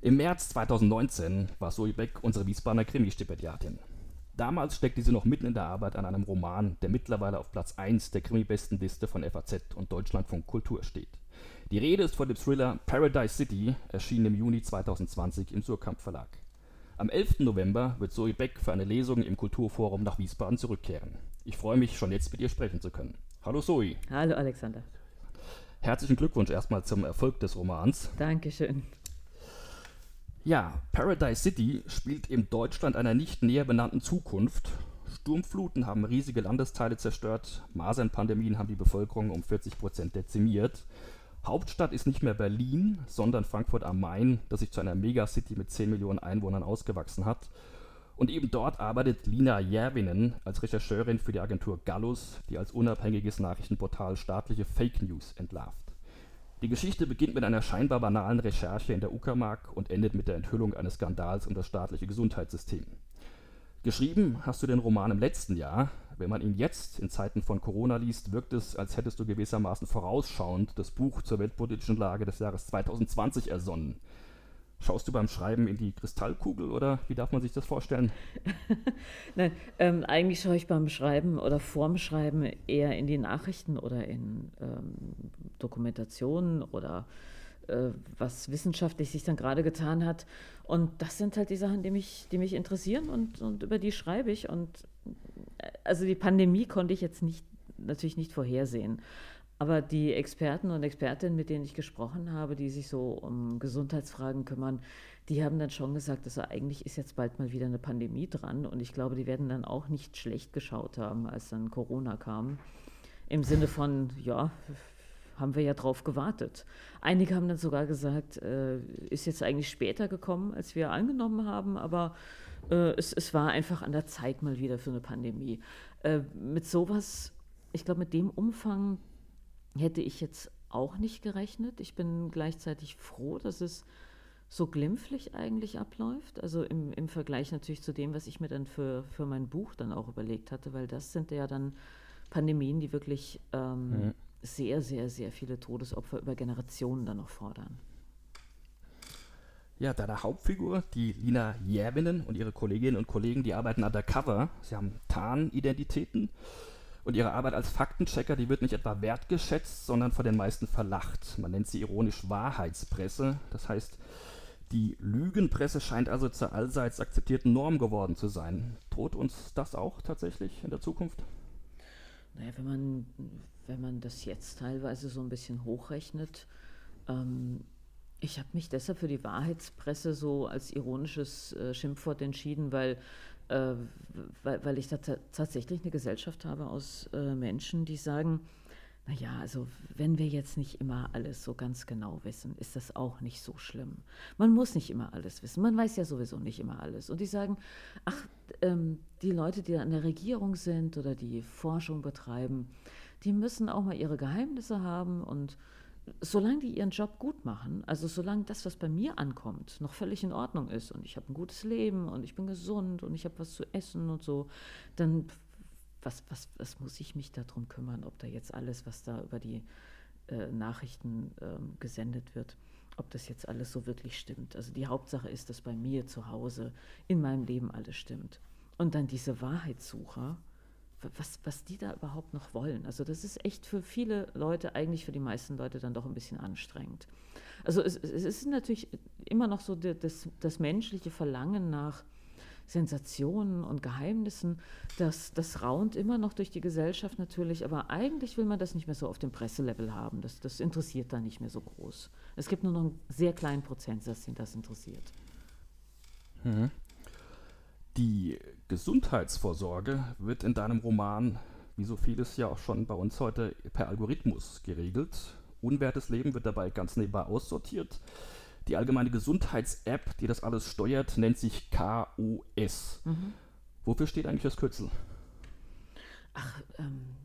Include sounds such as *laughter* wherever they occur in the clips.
Im März 2019 war Zoe Beck unsere Wiesbadener Krimi-Stipendiatin. Damals steckte sie noch mitten in der Arbeit an einem Roman, der mittlerweile auf Platz 1 der Krimi-Bestenliste von FAZ und Deutschlandfunk Kultur steht. Die Rede ist von dem Thriller Paradise City, erschienen im Juni 2020 im Surkamp Verlag. Am 11. November wird Zoe Beck für eine Lesung im Kulturforum nach Wiesbaden zurückkehren. Ich freue mich, schon jetzt mit ihr sprechen zu können. Hallo Zoe. Hallo Alexander. Herzlichen Glückwunsch erstmal zum Erfolg des Romans. Dankeschön. Ja, Paradise City spielt in Deutschland einer nicht näher benannten Zukunft. Sturmfluten haben riesige Landesteile zerstört, Masernpandemien haben die Bevölkerung um 40 Prozent dezimiert. Hauptstadt ist nicht mehr Berlin, sondern Frankfurt am Main, das sich zu einer Megacity mit 10 Millionen Einwohnern ausgewachsen hat. Und eben dort arbeitet Lina Järvinen als Rechercheurin für die Agentur Gallus, die als unabhängiges Nachrichtenportal staatliche Fake News entlarvt. Die Geschichte beginnt mit einer scheinbar banalen Recherche in der Uckermark und endet mit der Enthüllung eines Skandals um das staatliche Gesundheitssystem. Geschrieben hast du den Roman im letzten Jahr. Wenn man ihn jetzt in Zeiten von Corona liest, wirkt es, als hättest du gewissermaßen vorausschauend das Buch zur weltpolitischen Lage des Jahres 2020 ersonnen. Schaust du beim Schreiben in die Kristallkugel oder wie darf man sich das vorstellen? *laughs* Nein, ähm, eigentlich schaue ich beim Schreiben oder vorm Schreiben eher in die Nachrichten oder in ähm, Dokumentationen oder äh, was wissenschaftlich sich dann gerade getan hat. Und das sind halt die Sachen, die mich, die mich interessieren und, und über die schreibe ich. Und äh, also die Pandemie konnte ich jetzt nicht, natürlich nicht vorhersehen. Aber die Experten und Expertinnen, mit denen ich gesprochen habe, die sich so um Gesundheitsfragen kümmern, die haben dann schon gesagt, also eigentlich ist jetzt bald mal wieder eine Pandemie dran. Und ich glaube, die werden dann auch nicht schlecht geschaut haben, als dann Corona kam. Im Sinne von, ja, haben wir ja drauf gewartet. Einige haben dann sogar gesagt, äh, ist jetzt eigentlich später gekommen, als wir angenommen haben, aber äh, es, es war einfach an der Zeit mal wieder für eine Pandemie. Äh, mit sowas, ich glaube, mit dem Umfang hätte ich jetzt auch nicht gerechnet. Ich bin gleichzeitig froh, dass es so glimpflich eigentlich abläuft. Also im, im Vergleich natürlich zu dem, was ich mir dann für, für mein Buch dann auch überlegt hatte, weil das sind ja dann Pandemien, die wirklich ähm, mhm. sehr, sehr, sehr viele Todesopfer über Generationen dann noch fordern. Ja, deine Hauptfigur, die Lina Järvinen und ihre Kolleginnen und Kollegen, die arbeiten undercover. Sie haben Tarnidentitäten. Und ihre Arbeit als Faktenchecker, die wird nicht etwa wertgeschätzt, sondern von den meisten verlacht. Man nennt sie ironisch Wahrheitspresse. Das heißt, die Lügenpresse scheint also zur allseits akzeptierten Norm geworden zu sein. Droht uns das auch tatsächlich in der Zukunft? Naja, wenn man, wenn man das jetzt teilweise so ein bisschen hochrechnet, ähm, ich habe mich deshalb für die Wahrheitspresse so als ironisches äh, Schimpfwort entschieden, weil äh, weil, weil, ich da tatsächlich eine Gesellschaft habe aus äh, Menschen, die sagen, naja, also wenn wir jetzt nicht immer alles so ganz genau wissen, ist das auch nicht so schlimm. Man muss nicht immer alles wissen. Man weiß ja sowieso nicht immer alles. Und die sagen, ach, ähm, die Leute, die an der Regierung sind oder die Forschung betreiben, die müssen auch mal ihre Geheimnisse haben und solange die ihren Job gut machen, also solange das, was bei mir ankommt, noch völlig in Ordnung ist und ich habe ein gutes Leben und ich bin gesund und ich habe was zu essen und so, dann was, was, was muss ich mich darum kümmern, ob da jetzt alles, was da über die äh, Nachrichten äh, gesendet wird, ob das jetzt alles so wirklich stimmt. Also die Hauptsache ist, dass bei mir zu Hause in meinem Leben alles stimmt. Und dann diese Wahrheitssucher, was, was die da überhaupt noch wollen. Also das ist echt für viele Leute, eigentlich für die meisten Leute dann doch ein bisschen anstrengend. Also es, es ist natürlich immer noch so das, das menschliche Verlangen nach Sensationen und Geheimnissen, das, das raunt immer noch durch die Gesellschaft natürlich, aber eigentlich will man das nicht mehr so auf dem Presselevel haben. Das, das interessiert da nicht mehr so groß. Es gibt nur noch einen sehr kleinen Prozentsatz, den das interessiert. Mhm. Die Gesundheitsvorsorge wird in deinem Roman, wie so vieles ja auch schon bei uns heute, per Algorithmus geregelt. Unwertes Leben wird dabei ganz nebenbei aussortiert. Die allgemeine Gesundheits-App, die das alles steuert, nennt sich KOS. Mhm. Wofür steht eigentlich das Kürzel? Ach, ähm,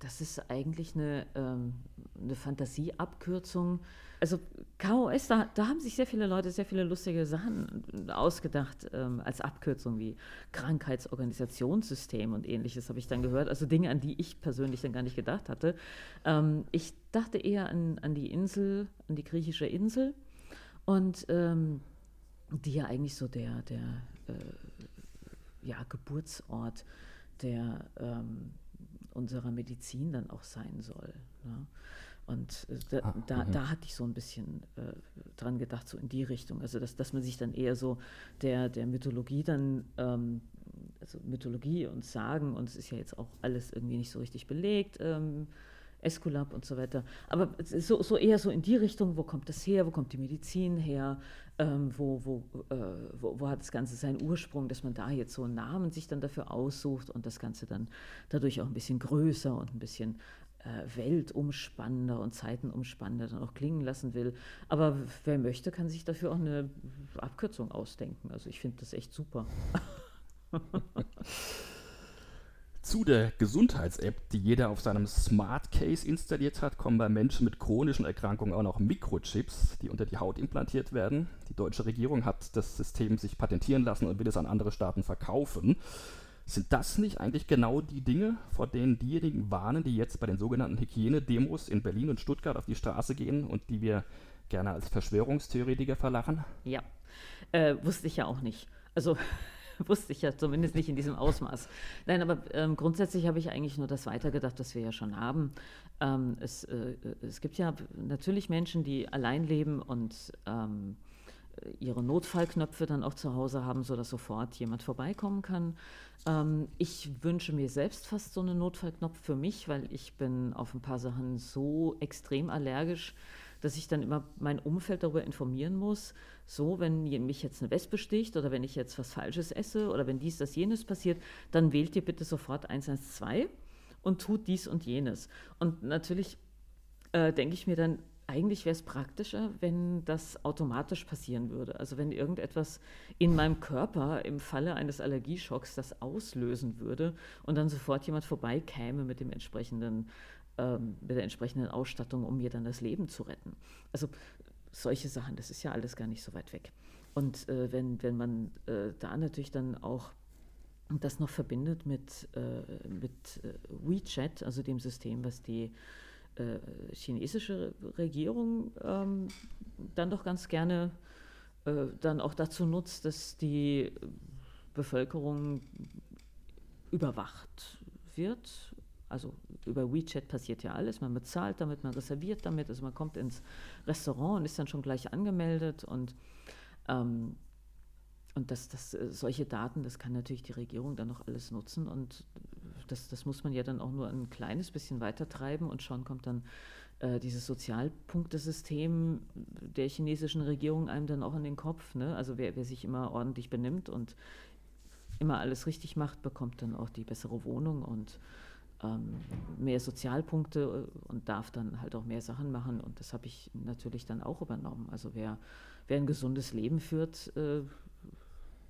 das ist eigentlich eine, ähm, eine Fantasieabkürzung. Also KOS, da, da, haben sich sehr viele Leute sehr viele lustige Sachen ausgedacht ähm, als Abkürzung wie Krankheitsorganisationssystem und ähnliches habe ich dann gehört. Also Dinge, an die ich persönlich dann gar nicht gedacht hatte. Ähm, ich dachte eher an, an die Insel, an die griechische Insel Und ähm, die ja eigentlich so der, der äh, ja, Geburtsort der, ähm, unserer Medizin dann auch sein soll. Ne? Und äh, da, ah, da, mhm. da, hatte ich so ein bisschen äh, dran gedacht, so in die Richtung. Also, dass, dass man sich dann eher so der, der Mythologie dann, ähm, also Mythologie und Sagen, und es ist ja jetzt auch alles irgendwie nicht so richtig belegt, ähm, Esculap und so weiter. Aber so, so, eher so in die Richtung, wo kommt das her, wo kommt die Medizin her, ähm, wo, wo, äh, wo, wo, hat das Ganze seinen Ursprung, dass man da jetzt so einen Namen sich dann dafür aussucht und das Ganze dann dadurch auch ein bisschen größer und ein bisschen äh, weltumspannender und zeitenumspannender dann auch klingen lassen will. Aber wer möchte, kann sich dafür auch eine Abkürzung ausdenken. Also ich finde das echt super. *laughs* Zu der Gesundheits-App, die jeder auf seinem Smart Case installiert hat, kommen bei Menschen mit chronischen Erkrankungen auch noch Mikrochips, die unter die Haut implantiert werden. Die deutsche Regierung hat das System sich patentieren lassen und will es an andere Staaten verkaufen. Sind das nicht eigentlich genau die Dinge, vor denen diejenigen warnen, die jetzt bei den sogenannten Hygienedemos in Berlin und Stuttgart auf die Straße gehen und die wir gerne als Verschwörungstheoretiker verlachen? Ja, äh, wusste ich ja auch nicht. Also *laughs* wusste ich ja zumindest nicht in diesem Ausmaß. Nein, aber ähm, grundsätzlich habe ich eigentlich nur das weitergedacht, was wir ja schon haben. Ähm, es, äh, es gibt ja natürlich Menschen, die allein leben und ähm, ihre Notfallknöpfe dann auch zu Hause haben, sodass sofort jemand vorbeikommen kann. Ähm, ich wünsche mir selbst fast so einen Notfallknopf für mich, weil ich bin auf ein paar Sachen so extrem allergisch, dass ich dann immer mein Umfeld darüber informieren muss. So, wenn mich jetzt eine Wespe sticht oder wenn ich jetzt was Falsches esse oder wenn dies, das, jenes passiert, dann wählt ihr bitte sofort 112 und tut dies und jenes. Und natürlich äh, denke ich mir dann, eigentlich wäre es praktischer, wenn das automatisch passieren würde. Also wenn irgendetwas in meinem Körper im Falle eines Allergieschocks das auslösen würde und dann sofort jemand vorbeikäme mit dem entsprechenden, ähm, mit der entsprechenden Ausstattung, um mir dann das Leben zu retten. Also solche Sachen, das ist ja alles gar nicht so weit weg. Und äh, wenn, wenn man äh, da natürlich dann auch das noch verbindet mit, äh, mit äh, WeChat, also dem System, was die äh, chinesische Regierung ähm, dann doch ganz gerne äh, dann auch dazu nutzt, dass die Bevölkerung überwacht wird. Also über WeChat passiert ja alles. Man bezahlt damit, man reserviert damit, also man kommt ins Restaurant und ist dann schon gleich angemeldet und ähm, und das, das, äh, solche Daten, das kann natürlich die Regierung dann noch alles nutzen und das, das muss man ja dann auch nur ein kleines bisschen weiter treiben und schon kommt dann äh, dieses Sozialpunktesystem der chinesischen Regierung einem dann auch in den Kopf. Ne? Also wer, wer sich immer ordentlich benimmt und immer alles richtig macht, bekommt dann auch die bessere Wohnung und mehr Sozialpunkte äh, und darf dann halt auch mehr Sachen machen. Und das habe ich natürlich dann auch übernommen. Also wer, wer ein gesundes Leben führt äh,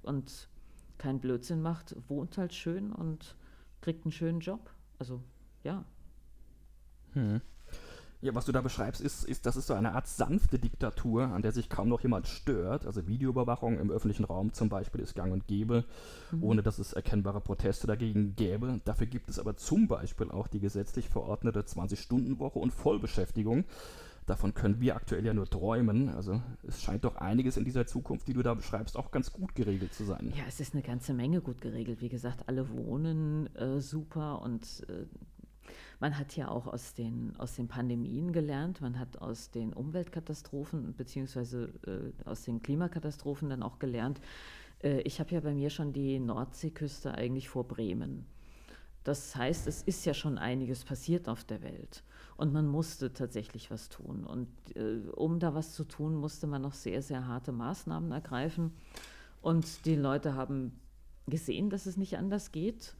und keinen Blödsinn macht, wohnt halt schön und kriegt einen schönen Job. Also ja. Hm. Ja, was du da beschreibst, ist, ist, das ist so eine Art sanfte Diktatur, an der sich kaum noch jemand stört. Also Videoüberwachung im öffentlichen Raum zum Beispiel ist gang und gäbe, mhm. ohne dass es erkennbare Proteste dagegen gäbe. Dafür gibt es aber zum Beispiel auch die gesetzlich verordnete 20-Stunden-Woche und Vollbeschäftigung. Davon können wir aktuell ja nur träumen. Also es scheint doch einiges in dieser Zukunft, die du da beschreibst, auch ganz gut geregelt zu sein. Ja, es ist eine ganze Menge gut geregelt. Wie gesagt, alle wohnen äh, super und äh, man hat ja auch aus den, aus den Pandemien gelernt, man hat aus den Umweltkatastrophen bzw. Äh, aus den Klimakatastrophen dann auch gelernt. Äh, ich habe ja bei mir schon die Nordseeküste eigentlich vor Bremen. Das heißt, es ist ja schon einiges passiert auf der Welt. Und man musste tatsächlich was tun. Und äh, um da was zu tun, musste man noch sehr, sehr harte Maßnahmen ergreifen. Und die Leute haben gesehen, dass es nicht anders geht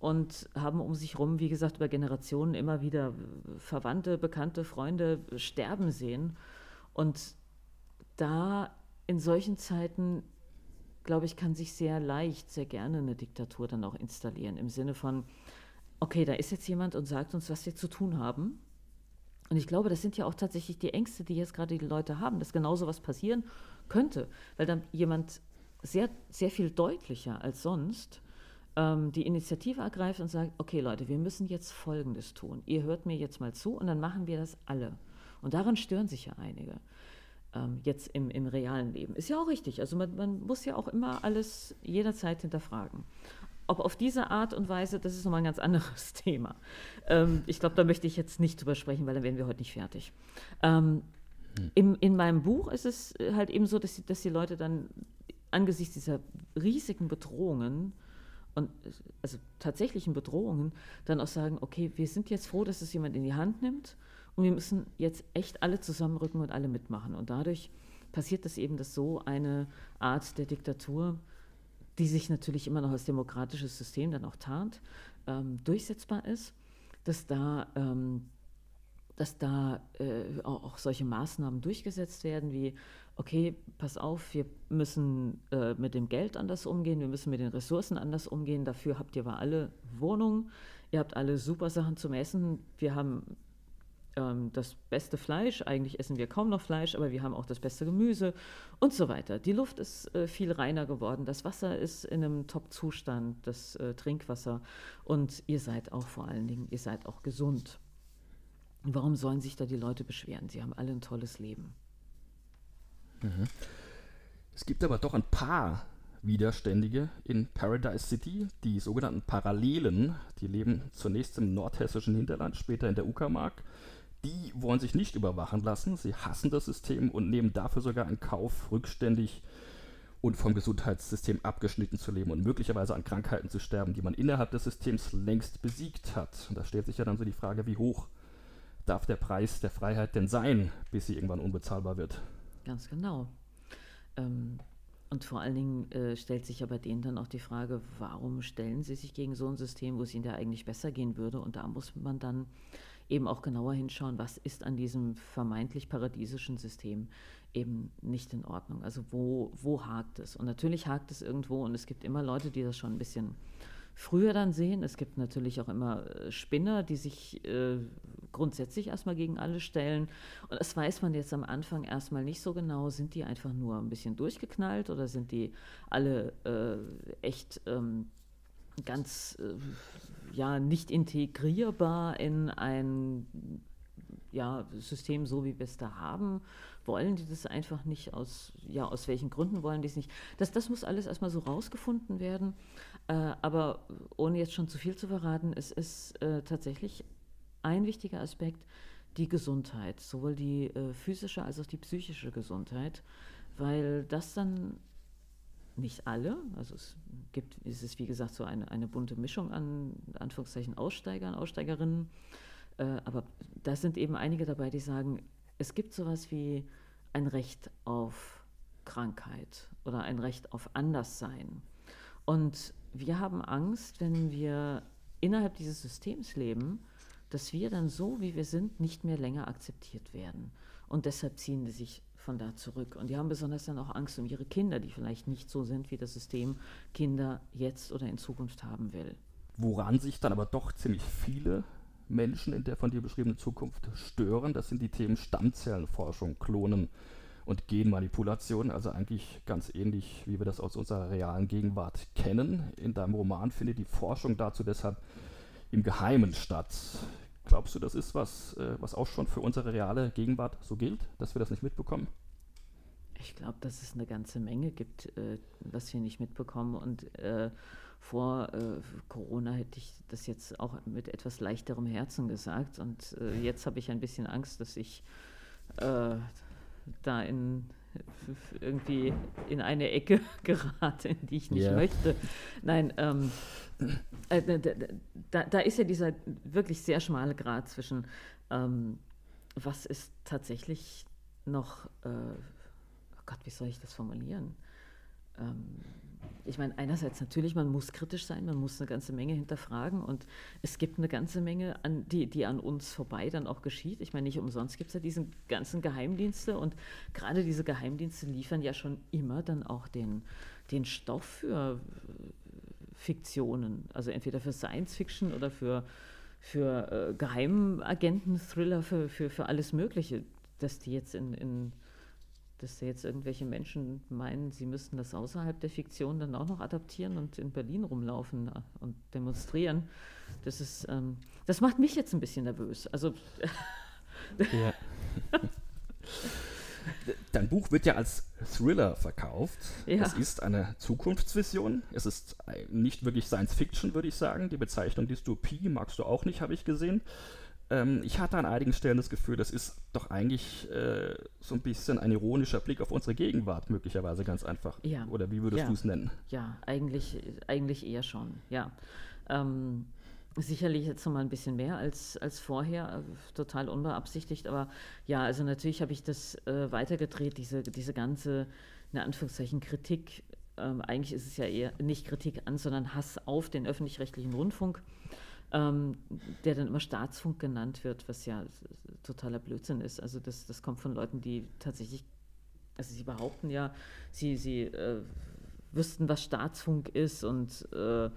und haben um sich herum, wie gesagt, über Generationen immer wieder Verwandte, Bekannte, Freunde sterben sehen. Und da in solchen Zeiten, glaube ich, kann sich sehr leicht, sehr gerne eine Diktatur dann auch installieren. Im Sinne von, okay, da ist jetzt jemand und sagt uns, was wir zu tun haben. Und ich glaube, das sind ja auch tatsächlich die Ängste, die jetzt gerade die Leute haben, dass genauso was passieren könnte, weil dann jemand sehr, sehr viel deutlicher als sonst ähm, die Initiative ergreift und sagt, okay Leute, wir müssen jetzt Folgendes tun. Ihr hört mir jetzt mal zu und dann machen wir das alle. Und daran stören sich ja einige. ähm, jetzt im, im realen Leben. Ist ja auch richtig. Also man, man muss ja auch immer alles jederzeit hinterfragen. Ob auf diese Art und Weise, das ist nochmal ein ganz anderes *laughs* Thema. Ähm, ich glaube, da möchte ich jetzt nicht drüber sprechen, weil dann wären wir heute nicht fertig. Ähm, hm. in, in meinem Buch ist es halt eben so, dass die, dass die Leute dann angesichts dieser riesigen Bedrohungen und also tatsächlichen Bedrohungen dann auch sagen, okay, wir sind jetzt froh, dass es jemand in die Hand nimmt und wir müssen jetzt echt alle zusammenrücken und alle mitmachen. Und dadurch passiert das eben, dass so eine Art der Diktatur, die sich natürlich immer noch als demokratisches System dann auch tarnt, ähm, durchsetzbar ist, dass da, ähm, dass da äh, auch solche Maßnahmen durchgesetzt werden, wie, okay, pass auf, wir müssen äh, mit dem Geld anders umgehen, wir müssen mit den Ressourcen anders umgehen, dafür habt ihr aber alle Wohnungen, ihr habt alle super Sachen zum Essen, wir haben ähm, das beste Fleisch. Eigentlich essen wir kaum noch Fleisch, aber wir haben auch das beste Gemüse und so weiter. Die Luft ist äh, viel reiner geworden. Das Wasser ist in einem Top-Zustand, das äh, Trinkwasser. Und ihr seid auch vor allen Dingen, ihr seid auch gesund. Warum sollen sich da die Leute beschweren? Sie haben alle ein tolles Leben. Mhm. Es gibt aber doch ein paar Widerständige in Paradise City, die sogenannten Parallelen, die leben zunächst im nordhessischen Hinterland, später in der Uckermark die wollen sich nicht überwachen lassen. Sie hassen das System und nehmen dafür sogar in Kauf, rückständig und vom Gesundheitssystem abgeschnitten zu leben und möglicherweise an Krankheiten zu sterben, die man innerhalb des Systems längst besiegt hat. Und da stellt sich ja dann so die Frage, wie hoch darf der Preis der Freiheit denn sein, bis sie irgendwann unbezahlbar wird? Ganz genau. Ähm, und vor allen Dingen äh, stellt sich ja bei denen dann auch die Frage, warum stellen sie sich gegen so ein System, wo es ihnen ja eigentlich besser gehen würde? Und da muss man dann eben auch genauer hinschauen, was ist an diesem vermeintlich paradiesischen System eben nicht in Ordnung. Also wo, wo hakt es? Und natürlich hakt es irgendwo und es gibt immer Leute, die das schon ein bisschen früher dann sehen. Es gibt natürlich auch immer äh, Spinner, die sich äh, grundsätzlich erstmal gegen alle stellen. Und das weiß man jetzt am Anfang erstmal nicht so genau. Sind die einfach nur ein bisschen durchgeknallt oder sind die alle äh, echt ähm, ganz äh, ja nicht integrierbar in ein ja, System, so wie wir es da haben? Wollen die das einfach nicht? Aus, ja, aus welchen Gründen wollen die es nicht? Das, das muss alles erstmal so rausgefunden werden. Äh, aber ohne jetzt schon zu viel zu verraten, es ist äh, tatsächlich ein wichtiger Aspekt die Gesundheit, sowohl die äh, physische als auch die psychische Gesundheit, weil das dann nicht alle. Also es gibt, es ist wie gesagt so eine, eine bunte Mischung an Anführungszeichen Aussteigern, Aussteigerinnen. Äh, aber da sind eben einige dabei, die sagen, es gibt sowas wie ein Recht auf Krankheit oder ein Recht auf Anderssein. Und wir haben Angst, wenn wir innerhalb dieses Systems leben, dass wir dann so, wie wir sind, nicht mehr länger akzeptiert werden. Und deshalb ziehen die sich von da zurück. Und die haben besonders dann auch Angst um ihre Kinder, die vielleicht nicht so sind, wie das System Kinder jetzt oder in Zukunft haben will. Woran sich dann aber doch ziemlich viele Menschen in der von dir beschriebenen Zukunft stören, das sind die Themen Stammzellenforschung, Klonen und Genmanipulation, also eigentlich ganz ähnlich, wie wir das aus unserer realen Gegenwart kennen. In deinem Roman findet die Forschung dazu deshalb im Geheimen statt. Glaubst du, das ist was, äh, was auch schon für unsere reale Gegenwart so gilt, dass wir das nicht mitbekommen? Ich glaube, dass es eine ganze Menge gibt, äh, was wir nicht mitbekommen. Und äh, vor äh, Corona hätte ich das jetzt auch mit etwas leichterem Herzen gesagt. Und äh, jetzt habe ich ein bisschen Angst, dass ich äh, da in irgendwie in eine Ecke *laughs* gerate, in die ich nicht yeah. möchte. Nein, ähm, äh, da, da, ist ja dieser wirklich sehr schmale Grad zwischen, ähm, was ist tatsächlich noch, äh, oh Gott, wie soll ich das formulieren? Ähm, ich meine, einerseits natürlich, man muss kritisch sein, man muss eine ganze Menge hinterfragen und es gibt eine ganze Menge, an, die, die an uns vorbei dann auch geschieht. Ich meine, nicht umsonst gibt es ja diese ganzen Geheimdienste und gerade diese Geheimdienste liefern ja schon immer dann auch den, den Stoff für Fiktionen, also entweder für Science Fiction oder für, für äh, Geheimagenten-Thriller, für, für, für alles Mögliche, dass die jetzt in, in dass jetzt irgendwelche Menschen meinen, sie müssten das außerhalb der Fiktion dann auch noch adaptieren und in Berlin rumlaufen und demonstrieren. Das ist, ähm, das macht mich jetzt ein bisschen nervös. Also ja. *laughs* dein Buch wird ja als Thriller verkauft. Ja. Es ist eine Zukunftsvision. Es ist nicht wirklich Science Fiction, würde ich sagen. Die Bezeichnung Dystopie magst du auch nicht, habe ich gesehen. Ähm, ich hatte an einigen Stellen das Gefühl, das ist doch eigentlich äh, so ein bisschen ein ironischer Blick auf unsere Gegenwart, möglicherweise ganz einfach. Ja. Oder wie würdest Ja. du es nennen? Ja, eigentlich, eigentlich eher schon, ja. Ähm, sicherlich jetzt noch mal ein bisschen mehr als, als vorher, äh, total unbeabsichtigt, aber ja, also natürlich habe ich das äh, weitergedreht, diese, diese ganze, in Anführungszeichen, Kritik. Ähm, eigentlich ist es ja eher nicht Kritik an, sondern Hass auf den öffentlich-rechtlichen Rundfunk, ähm, der dann immer Staatsfunk genannt wird, was ja totaler Blödsinn ist. Also das, das kommt von Leuten, die tatsächlich, also sie behaupten ja, sie, sie äh, wüssten, was Staatsfunk ist und äh,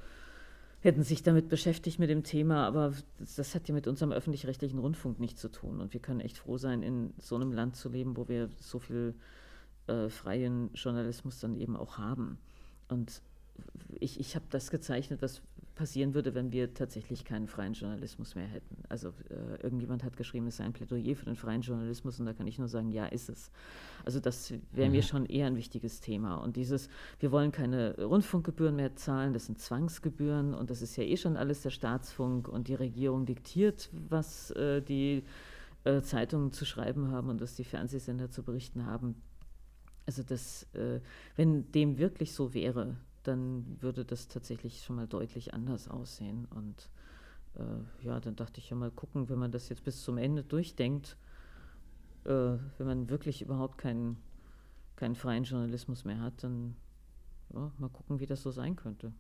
hätten sich damit beschäftigt mit dem Thema, aber das, das hat ja mit unserem öffentlich-rechtlichen Rundfunk nichts zu tun. Und wir können echt froh sein, in so einem Land zu leben, wo wir so viel äh, freien Journalismus dann eben auch haben. Und ich, ich habe das gezeichnet, was passieren würde, wenn wir tatsächlich keinen freien Journalismus mehr hätten. Also äh, irgendjemand hat geschrieben, es sei ein Plädoyer für den freien Journalismus und da kann ich nur sagen, ja, ist es. Also das wäre mir schon eher ein wichtiges Thema. Und dieses, wir wollen keine Rundfunkgebühren mehr zahlen, das sind Zwangsgebühren und das ist ja eh schon alles der Staatsfunk und die Regierung diktiert, was äh, die äh, Zeitungen zu schreiben haben und was die Fernsehsender zu berichten haben. Also das, äh, wenn dem wirklich so wäre, dann würde das tatsächlich schon mal deutlich anders aussehen. Und äh, ja, dann dachte ich ja mal gucken, wenn man das jetzt bis zum Ende durchdenkt, äh, wenn man wirklich überhaupt keinen, keinen freien Journalismus mehr hat, dann ja, mal gucken, wie das so sein könnte.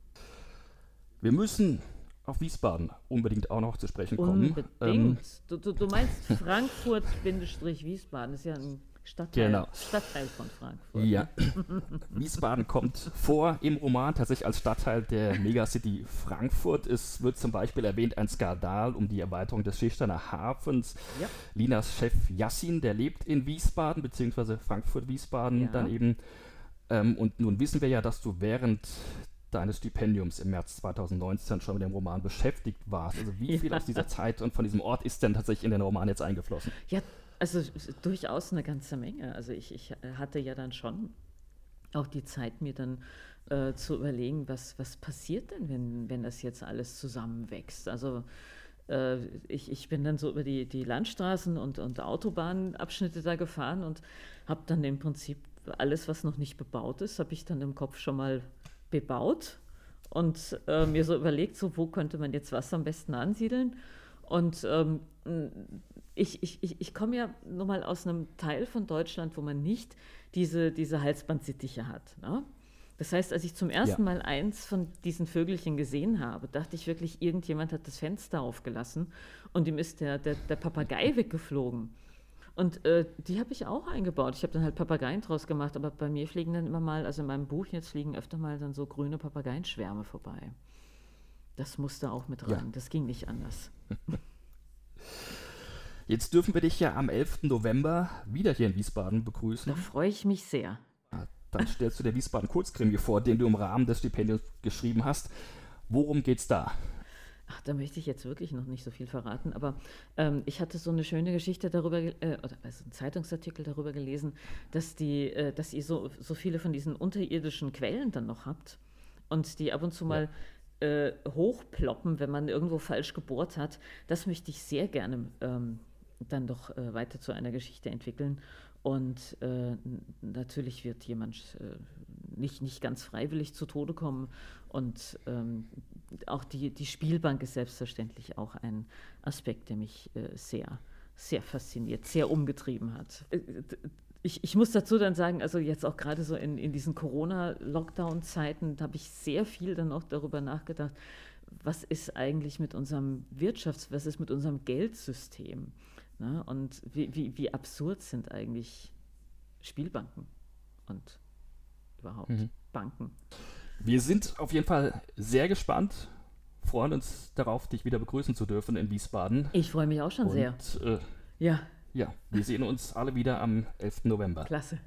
Wir müssen auf Wiesbaden unbedingt auch noch zu sprechen kommen. Unbedingt. Ähm, du, du, du meinst Frankfurt-Wiesbaden, ist ja ein Stadtteil, Genau. Stadtteil von Frankfurt. Ja. *laughs* Wiesbaden kommt vor im Roman tatsächlich als Stadtteil der Megacity Frankfurt. Es wird zum Beispiel erwähnt ein Skandal um die Erweiterung des Schichtener Hafens. Ja. Linas Chef Yassin, der lebt in Wiesbaden, beziehungsweise Frankfurt-Wiesbaden Ja. dann eben. Ähm, und nun wissen wir ja, dass du während deines Stipendiums im März 2019 schon mit dem Roman beschäftigt warst. Also wie viel Ja. aus dieser Zeit und von diesem Ort ist denn tatsächlich in den Roman jetzt eingeflossen? Ja, also durchaus eine ganze Menge. Also ich, ich hatte ja dann schon auch die Zeit, mir dann äh, zu überlegen, was, was passiert denn, wenn, wenn das jetzt alles zusammenwächst. Also äh, ich, ich bin dann so über die, die Landstraßen und, und Autobahnabschnitte da gefahren und habe dann im Prinzip alles, was noch nicht bebaut ist, habe ich dann im Kopf schon mal bebaut und äh, mir so überlegt, so wo könnte man jetzt was am besten ansiedeln. Und ähm, ich, ich, ich, ich komme ja nun mal aus einem Teil von Deutschland, wo man nicht diese, diese Halsbandsittiche hat. Ne? Das heißt, als ich zum ersten Ja. Mal eins von diesen Vögelchen gesehen habe, dachte ich wirklich, irgendjemand hat das Fenster aufgelassen und ihm ist der, der, der Papagei *laughs* weggeflogen. Und äh, die habe ich auch eingebaut. Ich habe dann halt Papageien draus gemacht, aber bei mir fliegen dann immer mal, also in meinem Buch jetzt fliegen öfter mal dann so grüne Papageienschwärme vorbei. Das musste auch mit Ja. rein. Das ging nicht anders. *laughs* Jetzt dürfen wir dich ja am 11. November wieder hier in Wiesbaden begrüßen. Da freue ich mich sehr. Dann stellst du der Wiesbaden Kurzkrimi vor, den du im Rahmen des Stipendiums geschrieben hast. Worum geht's da? Ach, da möchte ich jetzt wirklich noch nicht so viel verraten, aber ähm, ich hatte so eine schöne Geschichte darüber, äh, oder also einen Zeitungsartikel darüber gelesen, dass, die, äh, dass ihr so, so viele von diesen unterirdischen Quellen dann noch habt und die ab und zu mal äh, hochploppen, wenn man irgendwo falsch gebohrt hat. Das möchte ich sehr gerne ähm, dann doch äh, weiter zu einer Geschichte entwickeln. Und äh, natürlich wird jemand äh, nicht, nicht ganz freiwillig zu Tode kommen. Und ähm, auch die, die Spielbank ist selbstverständlich auch ein Aspekt, der mich äh, sehr, sehr fasziniert, sehr umgetrieben hat. Äh, Ich, ich muss dazu dann sagen, also jetzt auch gerade so in, in diesen Corona-Lockdown-Zeiten, habe ich sehr viel dann auch darüber nachgedacht, was ist eigentlich mit unserem Wirtschafts-, was ist mit unserem Geldsystem? Ne? Und wie, wie, wie absurd sind eigentlich Spielbanken und überhaupt Mhm. Banken? Wir sind auf jeden Fall sehr gespannt, freuen uns darauf, dich wieder begrüßen zu dürfen in Wiesbaden. Ich freue mich auch schon sehr. Und äh, Ja, ja, wir sehen uns alle wieder am 11. November. klasse.